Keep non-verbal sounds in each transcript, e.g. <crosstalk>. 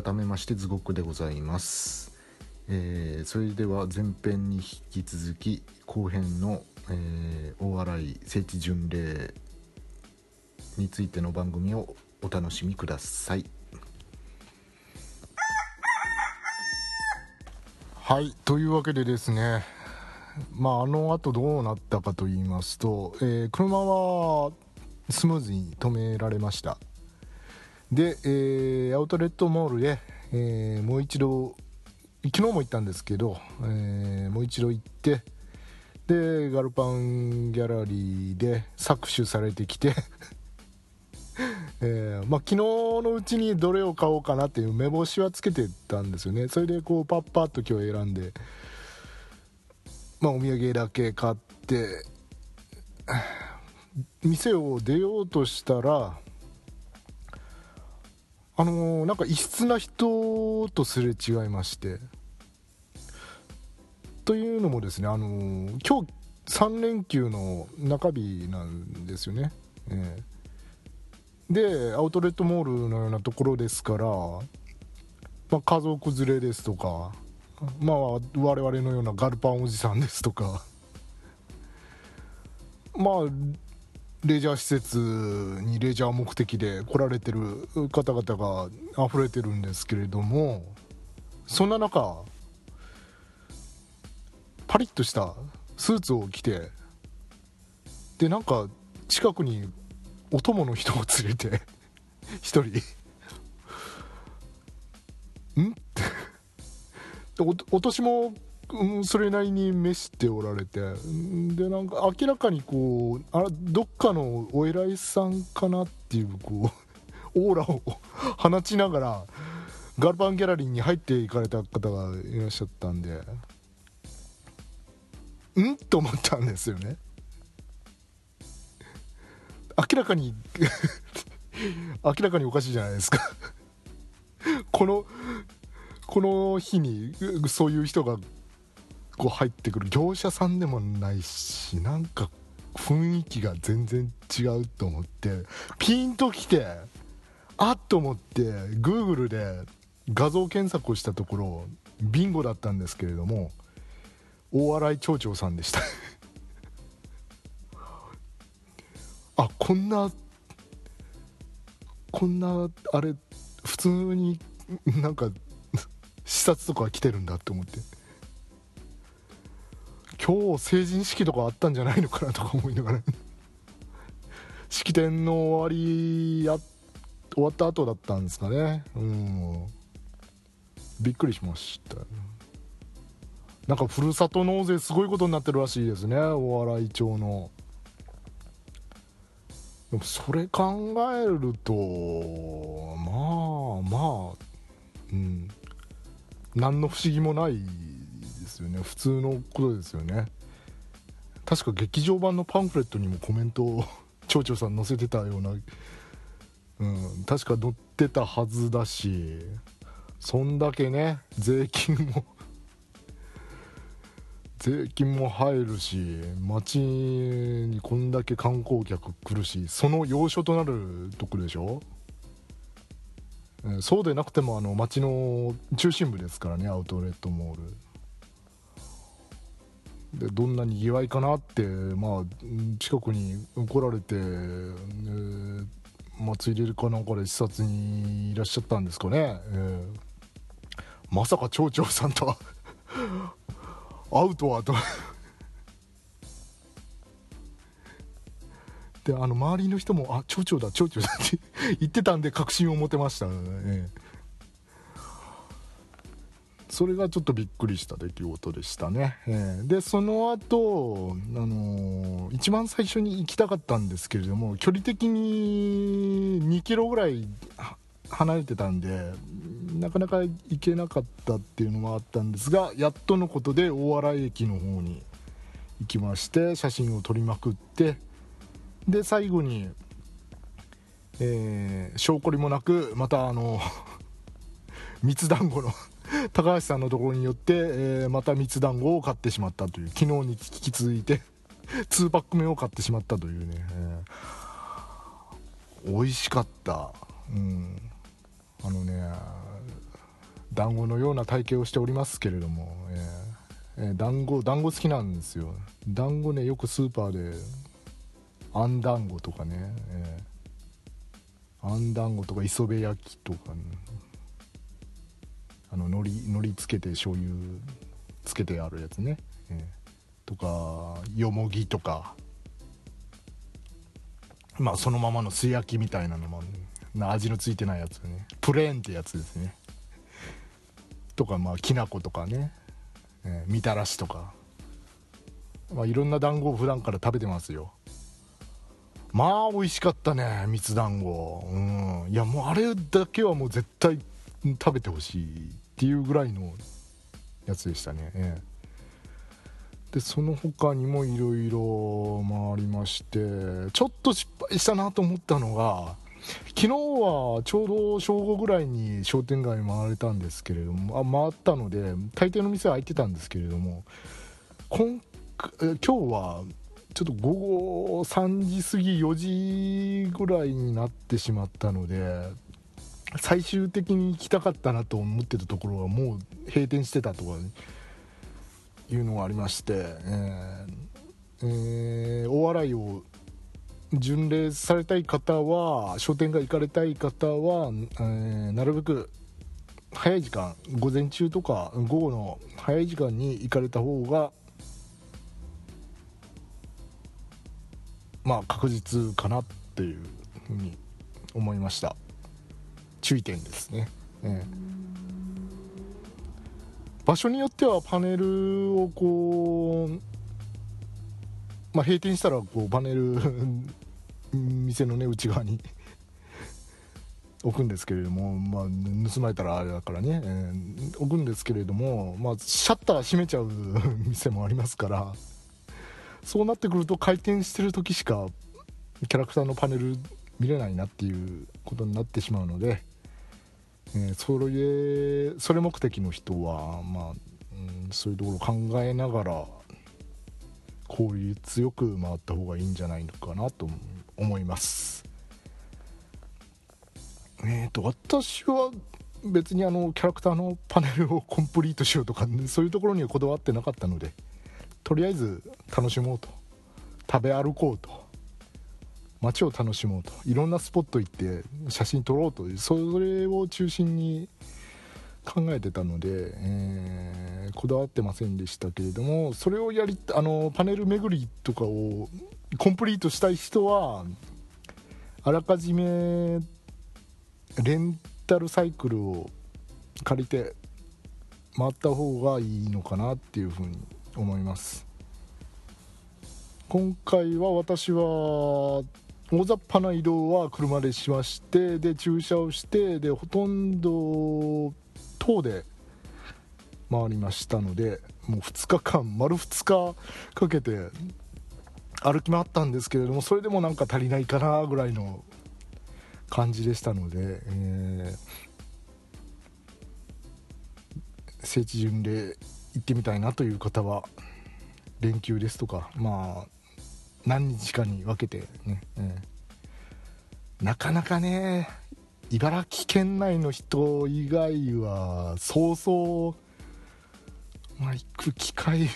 改めましてズゴックでございます、えーそれでは前編に引き続き後編の、えー大洗聖地巡礼についての番組をお楽しみください。はいというわけでですねまああの後どうなったかと言いますと、えー車はスムーズに止められました。で、えーアウトレットモールで、えーもう一度昨日も行ったんですけど、えーもう一度行ってでガルパンギャラリーで搾取されてきて、<laughs> えーまあ、昨日のうちにどれを買おうかなっていう目星はつけてたんですよね。それでこうパッパッと今日選んで、まあ、お土産だけ買って店を出ようとしたらあのーなんか異質な人とすれ違いまして。というのもですね、あのー今日3連休の中日なんですよね、ええ。でアウトレットモールのようなところですから、まあ、家族連れですとかまあ我々のようなガルパンおじさんですとかまあレジャー施設にレジャー目的で来られてる方々が溢れてるんですけれどもそんな中パリッとしたスーツを着てでなんか近くにお供の人を連れて <laughs> 一人。ん？<laughs> っておお年も、うん、それなりに召しておられて。でなんか明らかにこうあどっかのお偉いさんかなっていうこう <laughs> オーラを放ちながらガルパンギャラリーに入っていかれた方がいらっしゃったんで。ん？と思ったんですよね。明らかに <laughs> 明らかにおかしいじゃないですか。このこの日にそういう人がこう入ってくる業者さんでもないしなんか雰囲気が全然違うと思ってピンときてあっと思って Google で画像検索をしたところビンゴだったんですけれども大洗町長さんでした。<laughs> あこんなこんなあれ普通になんか視察とか来てるんだって思って。今日成人式とかあったんじゃないのかなとか思いながら式典の終わりや終わった後だったんですかね。うん。びっくりしました。なんかふるさと納税すごいことになってるらしいですね。大洗町の。でもそれ考えるとまあまあうん。何の不思議もないですよね。普通のことですよね。確か劇場版のパンフレットにもコメントを <laughs> 町長さん載せてたような、うん、確か載ってたはずだし。そんだけね税金も <laughs> 税金も入るし街にこんだけ観光客来るしその要所となるとこでしょ？そうでなくてもあの街の中心部ですからねアウトレットモール。でどんなにぎわいかなってまあ近くに来られて、えー祭り入れかなんかで視察にいらっしゃったんですかね、えーまさか町長さんと会うとはと。であの周りの人も「あ町長だ町長だ」って言ってたんで確信を持てました。ねそれがちょっとびっくりした出来事でしたね、えーでその後、あのー一番最初に行きたかったんですけれども距離的に2キロぐらい離れてたんでなかなか行けなかったっていうのもあったんですがやっとのことで大洗駅の方に行きまして写真を撮りまくってで最後に、えー証拠りもなくまたあの <laughs> 蜜団子の <laughs> 高橋さんのところによって、えーまた蜜団子を買ってしまったという昨日に引き続いて <laughs> 2パック目を買ってしまったというね、えー美味しかった、うん、あのね団子のような体型をしておりますけれども、えーえー、団子団子好きなんですよ。団子ねよくスーパーであん団子とかね、えー、あん団子とか磯辺焼きとか、ね、あの海苔海苔つけて醤油つけてあるやつね、えー、とかよもぎとか。まあそのままの素焼きみたいなのも味のついてないやつね。プレーンってやつですね。とかまあきな粉とかね、えー、みたらしとか、まあ、いろんな団子を普段から食べてますよ。まあ美味しかったね蜜団子。うん。いやもうあれだけはもう絶対食べてほしいっていうぐらいのやつでしたね、ええ。でその他にもいろいろ回りましてちょっと失敗したなと思ったのが昨日はちょうど正午ぐらいに商店街回れたんですけれどもあ回ったので大抵の店は開いてたんですけれども今今日はちょっと午後3時過ぎ4時ぐらいになってしまったので最終的に行きたかったなと思ってたところはもう閉店してたとかいうのがありまして、えーえー、大洗を巡礼されたい方は商店街行かれたい方は、えー、なるべく早い時間午前中とか午後の早い時間に行かれた方がまあ確実かなっていうふうに思いました。注意点ですね、えー、場所によってはパネルをこうまあ、閉店したらこうパネル <laughs> 店のね内側に <laughs> 置くんですけれども、まあ、盗まれたらあれだからね、えー、置くんですけれども、まあ、シャッター閉めちゃう店もありますからそうなってくると回転してる時しかキャラクターのパネル見れないなっていうことになってしまうので、えー、それそれ目的の人は、まあうん、そういうところを考えながら効率よく回った方がいいんじゃないのかなと思います。えっ、ー、と私は別にあのキャラクターのパネルをコンプリートしようとか、<laughs> そういうところにはこだわってなかったのでとりあえず楽しもうと。食べ歩こうと。街を楽しもうといろんなスポット行って写真撮ろうとそれを中心に考えてたので、えー、こだわってませんでしたけれどもそれをやりあのパネル巡りとかをコンプリートしたい人はあらかじめレンタルサイクルを借りて回った方がいいのかなっていうふうに思います。今回は私は大雑把な移動は車でしましてで駐車をしてでほとんど等で回りましたのでもう2日間丸2日かけて歩き回ったんですけれどもそれでもなんか足りないかなぐらいの感じでしたので、えー、聖地巡礼行ってみたいなという方は連休ですとかまあ何日かに分けてね、えー、なかなかね茨城県内の人以外はそうそう、まあ、行く機会が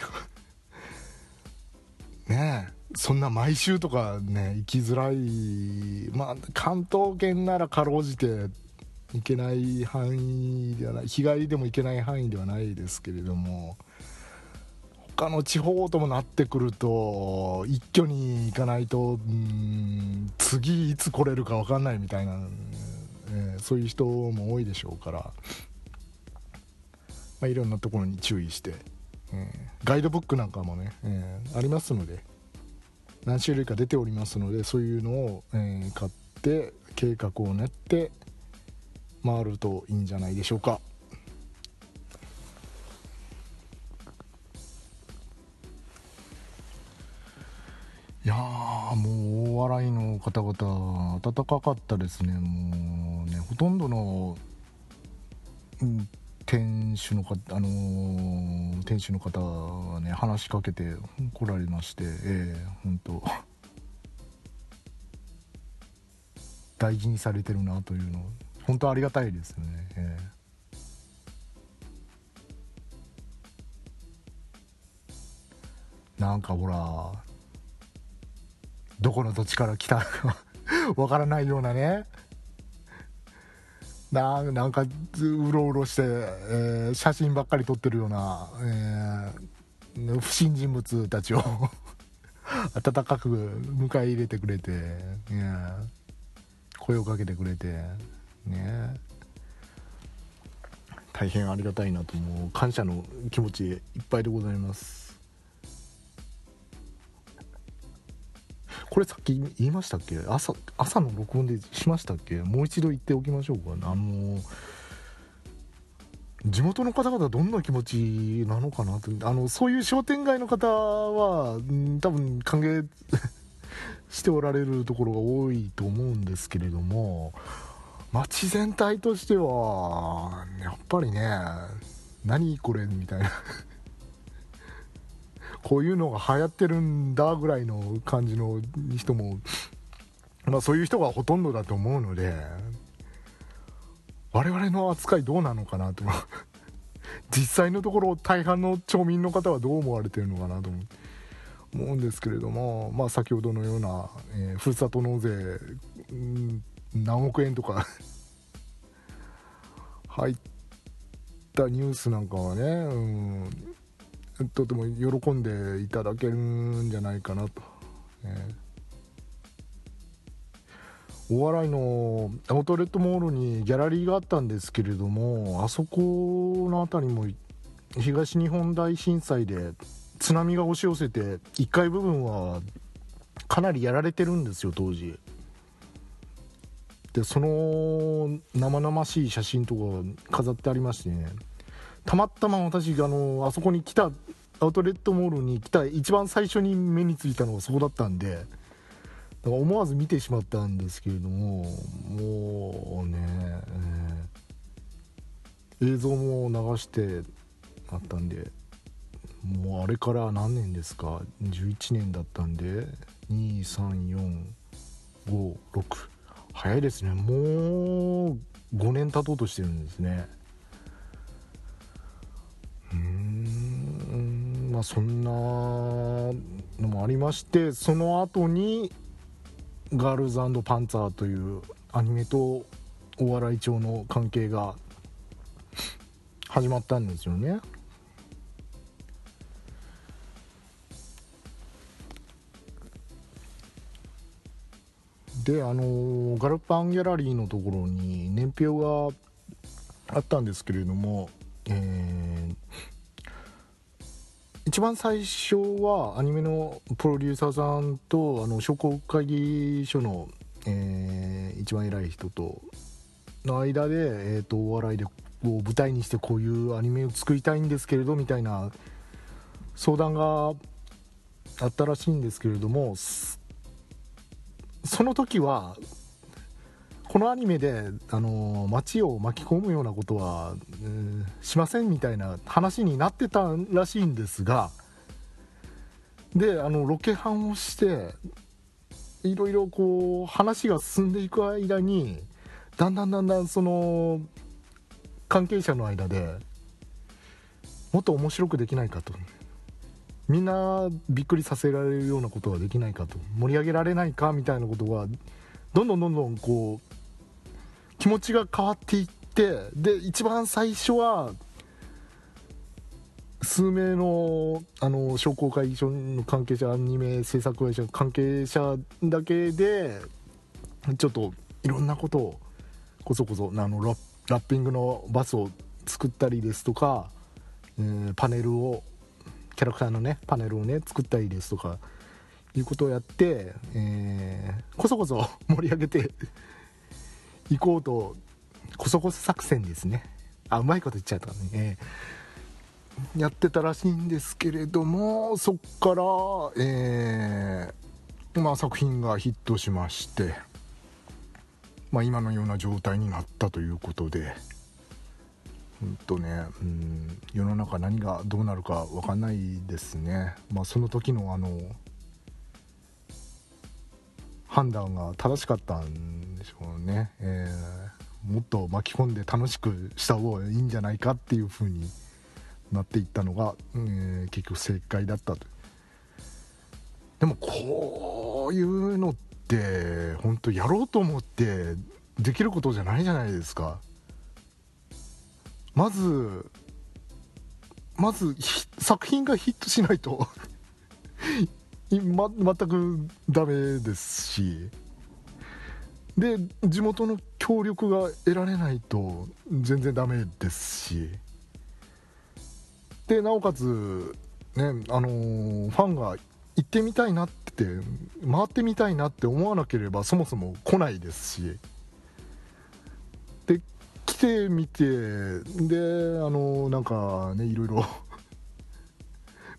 <laughs> ねえ。そんな毎週とかね行きづらい。まあ関東圏ならかろうじて行けない範囲ではない。日帰りでも行けない範囲ではないですけれども。他の地方ともなってくると一挙に行かないとうん次いつ来れるか分かんないみたいなえー、そういう人も多いでしょうから、まあ、いろんなところに注意して、えー、ガイドブックなんかもね、えー、ありますので何種類か出ておりますのでそういうのを、え買って計画を練って回るといいんじゃないでしょうか。いやもう大洗の方々暖かかったですね。もうねほとんどの、うん、店主の方あのー、店主の方はね話しかけて来られましてええー、本当 <laughs> 大事にされてるなというの本当ありがたいですよね、えーなんかほらどこの土地から来たかわからないようなね。ななんかうろうろして、えー写真ばっかり撮ってるような、えー不審人物たちを <laughs> 温かく迎え入れてくれて、ね、声をかけてくれてね。大変ありがたいなともう感謝の気持ちいっぱいでございます。これさっき言いましたっけ？朝朝の録音でしましたっけ？もう一度言っておきましょうか。あの地元の方々どんな気持ちなのかなとあのそういう商店街の方は多分歓迎 <laughs> しておられるところが多いと思うんですけれども街全体としてはやっぱりね何これ？みたいな。こういうのが流行ってるんだぐらいの感じの人もまあそういう人がほとんどだと思うので我々の扱いどうなのかなと。<laughs> 実際のところ大半の町民の方はどう思われてるのかなと思うんですけれども、まあ、先ほどのような、えーふるさと納税、うん何億円とか <laughs> 入ったニュースなんかはね、うん、とても喜んでいただけるんじゃないかなと。えー。大洗のアウトレットモールにギャラリーがあったんですけれどもあそこの辺りも東日本大震災で津波が押し寄せて1階部分はかなりやられてるんですよ当時。でその生々しい写真とか飾ってありましてね。たまたま私あのあそこに来たアウトレットモールに来た一番最初に目についたのがそこだったんでだから思わず見てしまったんですけれどももうね、えー映像も流してあったんでもうあれから何年ですか？11年だったんで23456早いですね。もう5年経とうとしてるんですね。うんまあそんなのもありましてその後にガールズパンツァーというアニメとお笑い町の関係が始まったんですよね。であのガルパンギャラリーのところに年表があったんですけれども、えー一番最初はアニメのプロデューサーさんとあの商工会議所の、えー一番偉い人との間で、えー、とお笑いでこう舞台にしてこういうアニメを作りたいんですけれどみたいな相談があったらしいんですけれどもその時はこのアニメで、あの街を巻き込むようなことは、うんしませんみたいな話になってたらしいんですがであのロケハンをしていろいろこう話が進んでいく間にだんだんだんだんその関係者の間でもっと面白くできないかと。みんなびっくりさせられるようなことはできないかと。盛り上げられないかみたいなことがどんどんどんどんこう気持ちが変わっていってで一番最初は数名のあの商工会議所の関係者アニメ制作会社の関係者だけでちょっといろんなことをこそこそあのラッピングのバスを作ったりですとか、えーパネルをキャラクターのねパネルをね作ったりですとかいうことをやって、えーこそこそ盛り上げていこうとこそこそ作戦ですね。あうまいこと言っちゃったね、えーやってたらしいんですけれどもそっから、えーまあ、作品がヒットしまして、まあ、今のような状態になったということで本当ね、うん、世の中何がどうなるか分かんないですね、まあ、その時のあの判断が正しかったんでしょうね、えーもっと巻き込んで楽しくした方がいいんじゃないかっていう風になっていったのが、えー、結局正解だったと。でもこういうのって本当やろうと思ってできることじゃないじゃないですか。まずまず作品がヒットしないと。<laughs> ま、全くダメですし。で地元の協力が得られないと全然ダメですし。でなおかつねあのー、ファンが行ってみたいなって回ってみたいなって思わなければそもそも来ないですし。で来てみてであのー、なんかねいろいろ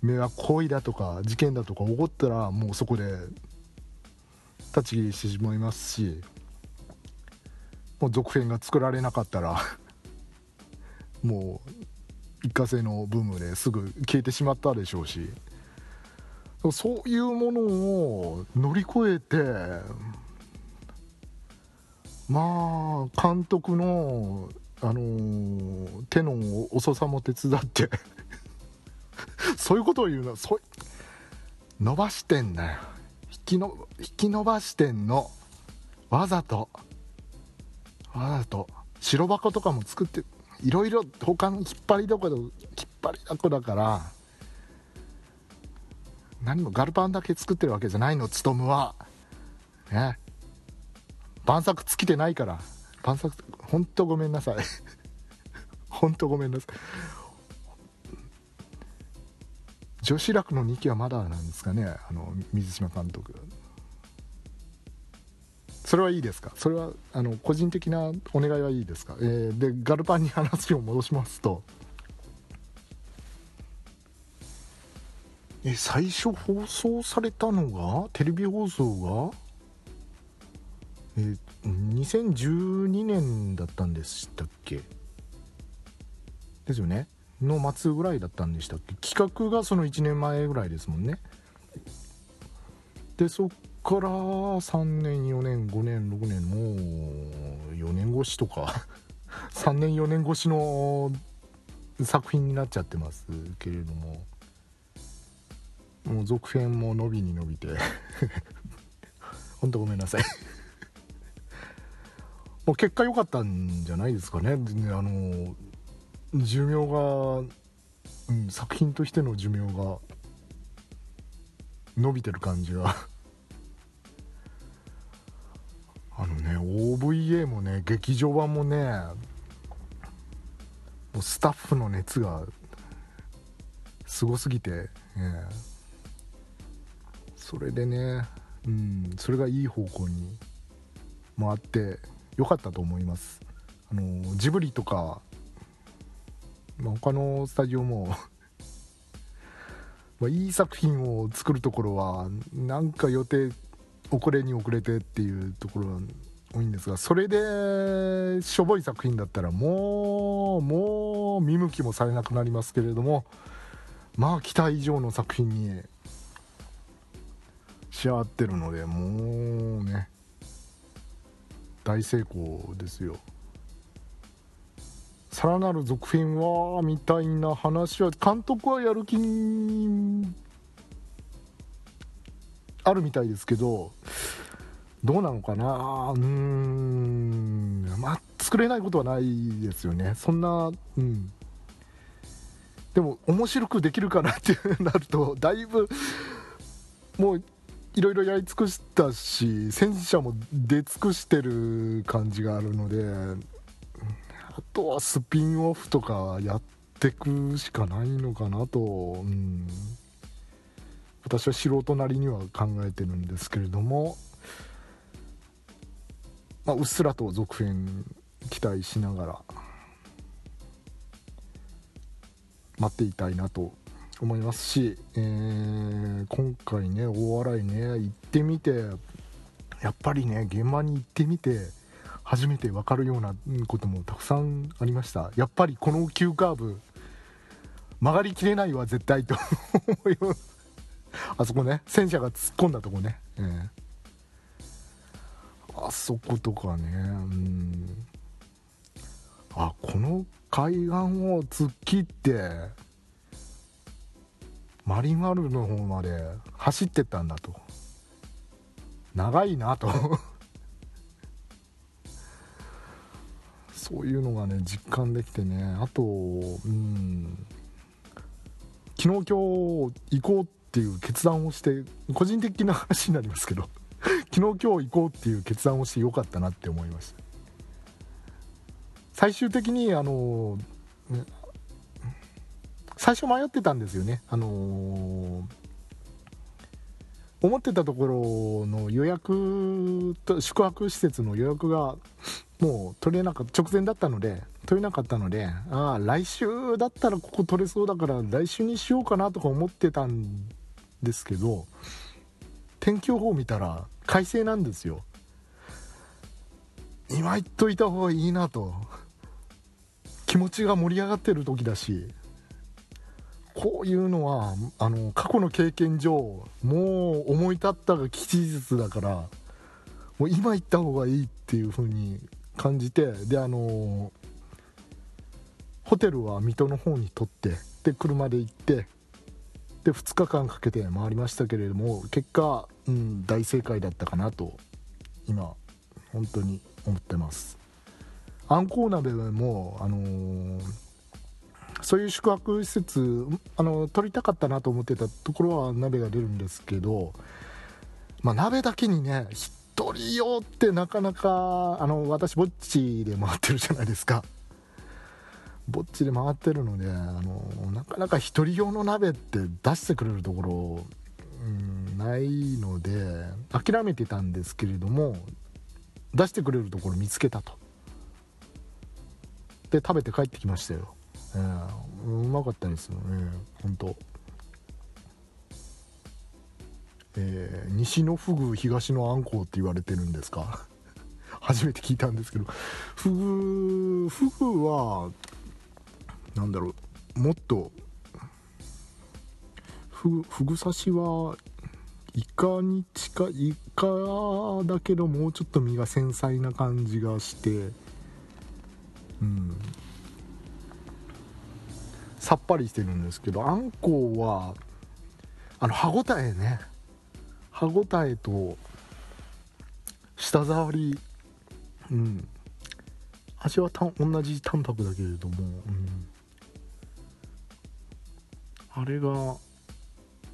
迷惑行為だとか事件だとか起こったらもうそこで立ち切りしてしまいますしもう続編が作られなかったら <laughs> もう一過性のブームですぐ消えてしまったでしょうしそういうものを乗り越えてまあ監督の、あのー、手の遅さも手伝ってそういうことを言うの。そう伸ばしてんだよ。引きの引き伸ばしてんのわざとわざと白箱とかも作っていろいろ他の引っ張りどころ引っ張りだこだから何もガルパンだけ作ってるわけじゃないのつとむは。ね。晩作尽きてないから。晩作ほんとごめんなさい。ほんとごめんなさい。<laughs> 女子楽の2期はまだなんですかねあの水島監督。それはいいですか？それはあの個人的なお願いはいいですか、えー、でガルパンに話を戻しますと。え最初放送されたのがテレビ放送がえ、2012年だったんでしたっけ？ですよね。の末ぐらいだったんでしたっけ？企画がその1年前ぐらいですもんね。でそっから3年4年5年6年もう4年越しとか <laughs> 3年4年越しの作品になっちゃってますけれども。もう続編も伸びに伸びて。<laughs> ほんとごめんなさい。<laughs> もう結果良かったんじゃないですかね。あの寿命が、うん、作品としての寿命が伸びてる感じが。<laughs> あのね OVA もね劇場版もねもうスタッフの熱がすごすぎて、ね、それでね、うん、それがいい方向に回ってよかったと思います。あのジブリとかまあ、他のスタジオも <laughs> まいい作品を作るところはなんか予定遅れに遅れてっていうところが多いんですがそれでしょぼい作品だったらもうもう見向きもされなくなりますけれどもまあ期待以上の作品に仕上がってるのでもうね大成功ですよ。さらなる続編はみたいな話は監督はやる気あるみたいですけどどうなのかな？うーん。まあ作れないことはないですよね。そんなうん。でも面白くできるかなってなるとだいぶもういろいろやり尽くしたし戦車も出尽くしてる感じがあるのであとはスピンオフとかやってくしかないのかなと、うん、私は素人なりには考えてるんですけれども、まあ、うっすらと続編期待しながら待っていたいなと思いますし、えー、今回ね大洗ね行ってみてやっぱりね現場に行ってみて初めて分かるようなこともたくさんありました。やっぱりこの急カーブ曲がりきれないわ絶対と <laughs> 思いあそこね戦車が突っ込んだとこね、えー、あそことかねうん。あこの海岸を突っ切ってマリンワールドの方まで走ってったんだと。長いなと。そういうのがね実感できてね。あとうん。昨日今日行こうっていう決断をして個人的な話になりますけど <laughs> 昨日今日行こうっていう決断をしてよかったなって思いました最終的にあのね最初迷ってたんですよね。あの、思ってたところの予約と宿泊施設の予約がもう取れなかった直前だったので取れなかったのでああ来週だったらここ取れそうだから来週にしようかなとか思ってたんですけど天気予報見たら快晴なんですよ。今言っといた方がいいなと。気持ちが盛り上がってる時だしこういうのはあの過去の経験上もう思い立ったが吉日だからもう今行った方がいいっていう風に感じてであのホテルは水戸の方に取ってで車で行ってで2日間かけて回りましたけれども結果、うん、大正解だったかなと今本当に思ってます。あんこう鍋もあのー、そういう宿泊施設あの取りたかったなと思ってたところは鍋が出るんですけど、まあ、鍋だけにね人用ってなかなかあの私ぼっちで回ってるじゃないですか。ぼっちで回ってるのであのなかなか1人用の鍋って出してくれるところ、うん、ないので諦めてたんですけれども出してくれるところ見つけたと。で食べて帰ってきましたよ、えー、うまかったですよね本当。えー、西のフグ東のあんこうって言われてるんですか？<laughs> 初めて聞いたんですけど。フグフグはなんだろうもっとフグフグ刺しはイカに近いイカだけどもうちょっと身が繊細な感じがしてうん。さっぱりしてるんですけどあんこうはあの歯ごたえね。歯ごたえと舌触りうん。味はた同じ淡白だけれども、うん、あれが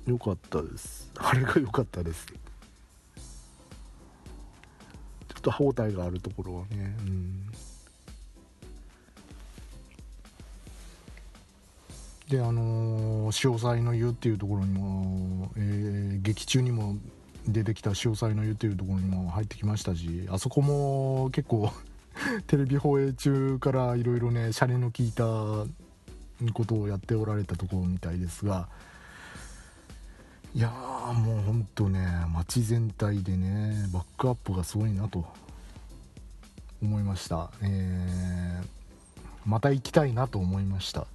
良かったです。あれが良かったです。ちょっと歯応えがあるところはねうん。であのー、潮騒の湯っていうところにも、えー、劇中にも出てきた潮騒の湯っていうところにも入ってきましたしあそこも結構 <laughs> テレビ放映中からいろいろねシャレの効いたことをやっておられたところみたいですがいやーもうほんとね街全体でねバックアップがすごいなと思いました、えー、また行きたいなと思いました。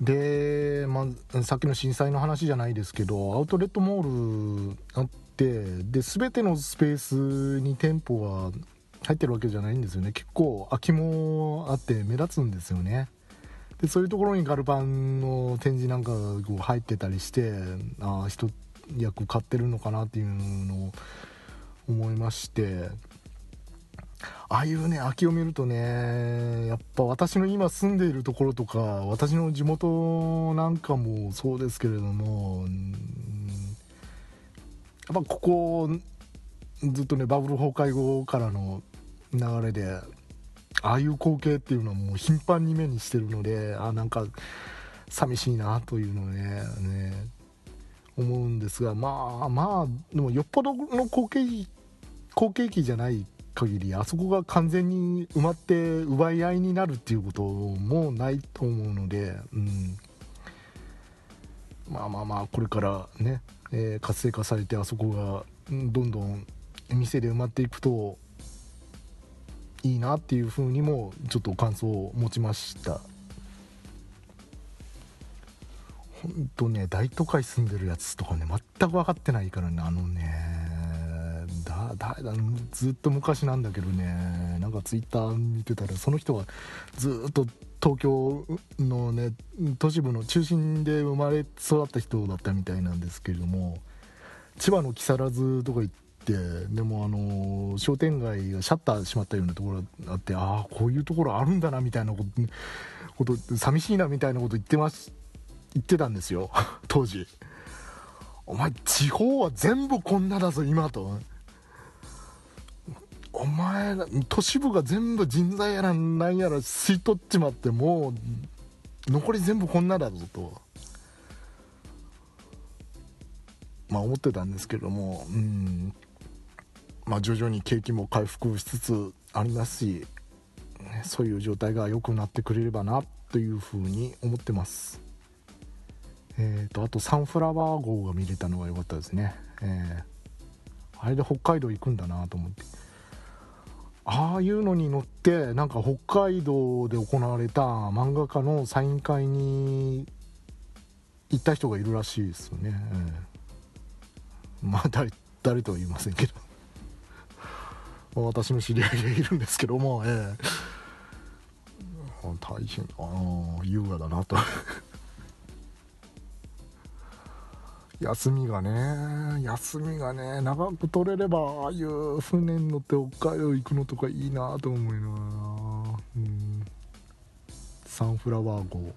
で、まあ、さっきの震災の話じゃないですけどアウトレットモールあってで全てのスペースに店舗が入ってるわけじゃないんですよね。結構空きもあって目立つんですよね。でそういうところにガルパンの展示なんかが入ってたりしてああ一役買ってるのかなっていうのを思いまして。ああいうね空きを見るとねやっぱ私の今住んでいるところとか私の地元なんかもそうですけれどもやっぱここずっとねバブル崩壊後からの流れでああいう光景っていうのはもう頻繁に目にしてるのであなんか寂しいなというのをねね思うんですがまあまあでもよっぽどの好景好景気じゃない限りあそこが完全に埋まって奪い合いになるっていうこともないと思うので、うん、まあまあまあこれからね、えー、活性化されてあそこがどんどん店で埋まっていくといいなっていうふうにもちょっと感想を持ちました。ほんとね大都会住んでるやつとかね全く分かってないからねあのね。だだずっと昔なんだけどね。なんかツイッター見てたらその人はずっと東京のね都市部の中心で生まれ育った人だったみたいなんですけれども千葉の木更津とか行ってでもあの商店街がシャッター閉まったようなところがあってああこういうところあるんだなみたいなことこと寂しいなみたいなこと言ってます言ってたんですよ。<laughs> 当時。お前地方は全部こんなだぞ今と。お前都市部が全部人材やらなんやら吸い取っちまってもう残り全部こんなだぞと。まあ思ってたんですけども。うん。まあ徐々に景気も回復しつつありますしそういう状態が良くなってくれればなというふうに思ってます。えーと、あとサンフラワー号が見れたのが良かったですね、えー、あれで北海道行くんだなと思って。ああいうのに乗ってなんか北海道で行われた漫画家のサイン会に行った人がいるらしいですよね、えー、まあ誰誰とは言いませんけど。私の知り合いがいるんですけども、えー、大変あ優雅だなと。休みがね休みがね長く取れればああいう船に乗って北海道行くのとかいいなと思いながらうん。サンフラワー号。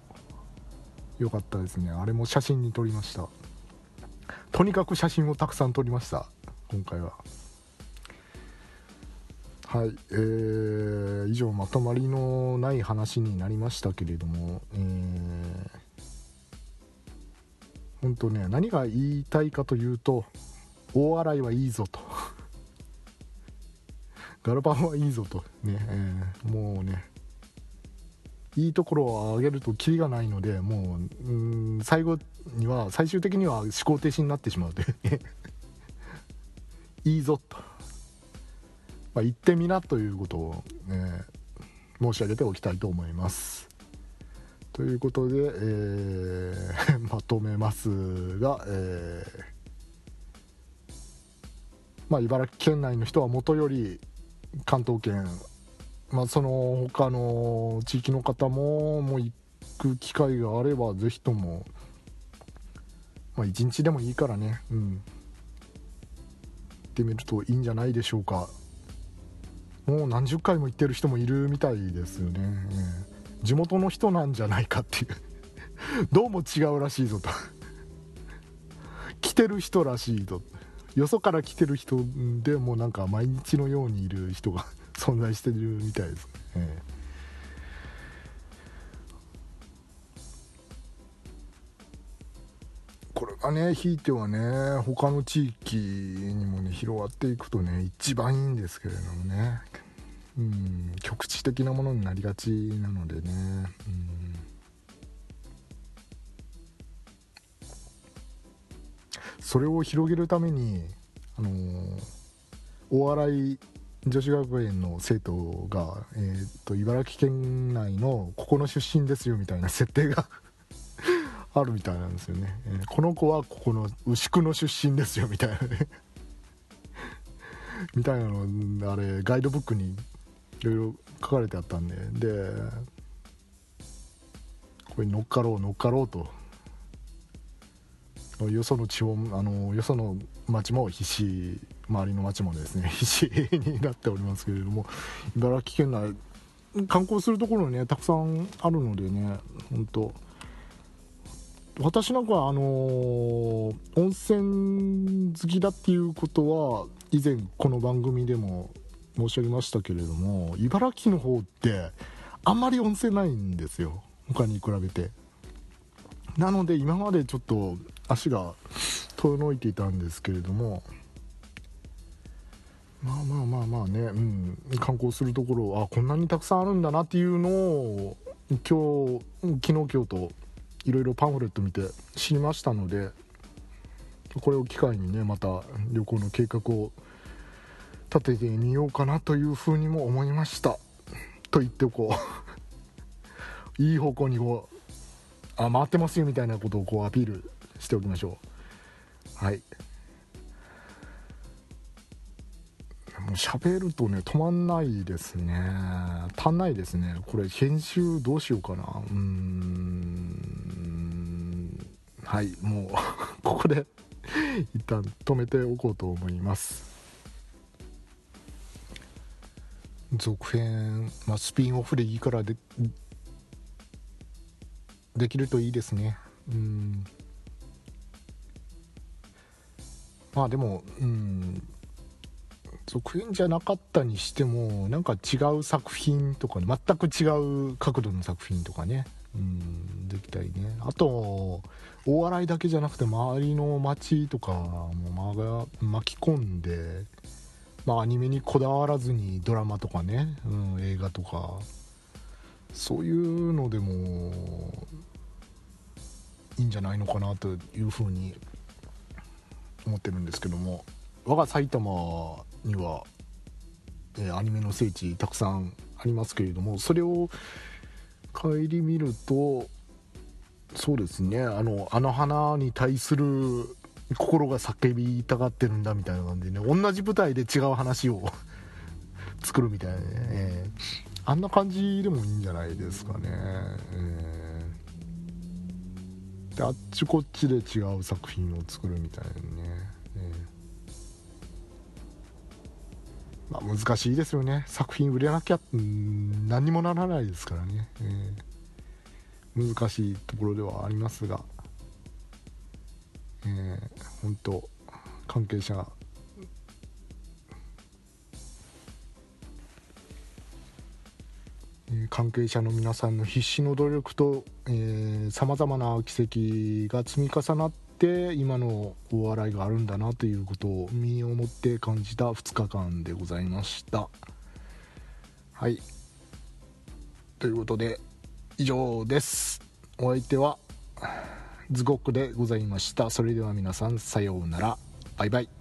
よかったですね。あれも写真に撮りました。とにかく写真をたくさん撮りました。今回は。はい。えー、以上まとまりのない話になりましたけれどもえー本当ね何が言いたいかというと大洗はいいぞと。<laughs> ガルパンはいいぞと。ね、えー、もうねいいところを上げるとキリがないのでもううん最後には最終的には思考停止になってしまうという。<laughs> いいぞと、まあ、言ってみなということを、ね、申し上げておきたいと思います。ということで、えー、<laughs> まとめますが、えー、まあ、茨城県内の人はもとより関東圏、まあ、その他の地域の方ももう行く機会があればぜひとも、まあ、1日でもいいからね、うん、行ってみるといいんじゃないでしょうか。もう何十回も行ってる人もいるみたいですよね。えー。地元の人なんじゃないかっていう。<laughs> どうも違うらしいぞと。<laughs> 来てる人らしいとよそから来てる人でもなんか毎日のようにいる人が <laughs> 存在してるみたいです。ね、え。これがねひいてはね他の地域にもね広がっていくとね一番いいんですけれどもね。うん局地的なものになりがちなのでね、うん、それを広げるために、あのー、大洗女子学園の生徒が、えーと、茨城県内のここの出身ですよみたいな設定が <laughs> あるみたいなんですよね、えー、この子はここの牛久の出身ですよみたいなね。みたいなのあれガイドブックにいろいろ書かれてあったんででこれ乗っかろう乗っかろうと。よその地方あのよその町も必死周りの町もですね <laughs> 必死になっておりますけれども茨城県内観光するところねたくさんあるのでね本当私なんかはあのー、温泉好きだっていうことは以前この番組でも申し上げましたけれども茨城の方ってあんまり温泉ないんですよ。他に比べて。なので今までちょっと足が遠のいていたんですけれどもまあまあまあまあね、うん、観光するところあこんなにたくさんあるんだなっていうのを今日昨日今日といろいろパンフレット見て知りましたのでこれを機会にねまた旅行の計画を立ててみようかなというふうにも思いました。と言っておこう <laughs> いい方向にこうあ回ってますよみたいなことをこうアピールしておきましょう。はい。もう喋るとね止まんないですね。足んないですね。これ編集どうしようかな。うーん。はい。もう <laughs> ここで一旦止めておこうと思います。続編、まあ、スピンオフでいいからでできるといいですね。うん。まあでもうん。続編じゃなかったにしてもなんか違う作品とか、全く違う角度の作品とかね。うん。できたりね。あと大洗だけじゃなくて周りの街とかも巻き込んでまあアニメにこだわらずにドラマとかね、うん、映画とか。そういうのでもいいんじゃないのかなというふうに思ってるんですけども。我が埼玉には、え、アニメの聖地たくさんありますけれどもそれを顧みるとそうですねあのあの花に対する心が叫びたがってるんだみたいな感じでね同じ舞台で違う話を <laughs> 作るみたいなね、えー、あんな感じでもいいんじゃないですかね、えー、であっちこっちで違う作品を作るみたいなね。まあ、難しいですよね。作品売れなきゃ何にもならないですからね、えー、難しいところではありますが、えー、本当関係者が。関係者の皆さんの必死の努力とさまざまな奇跡が積み重なって今のお笑いがあるんだなということを身をもって感じた2日間でございました。はい。ということで以上です。お相手はズゴックでございました。それでは皆さんさようなら。バイバイ。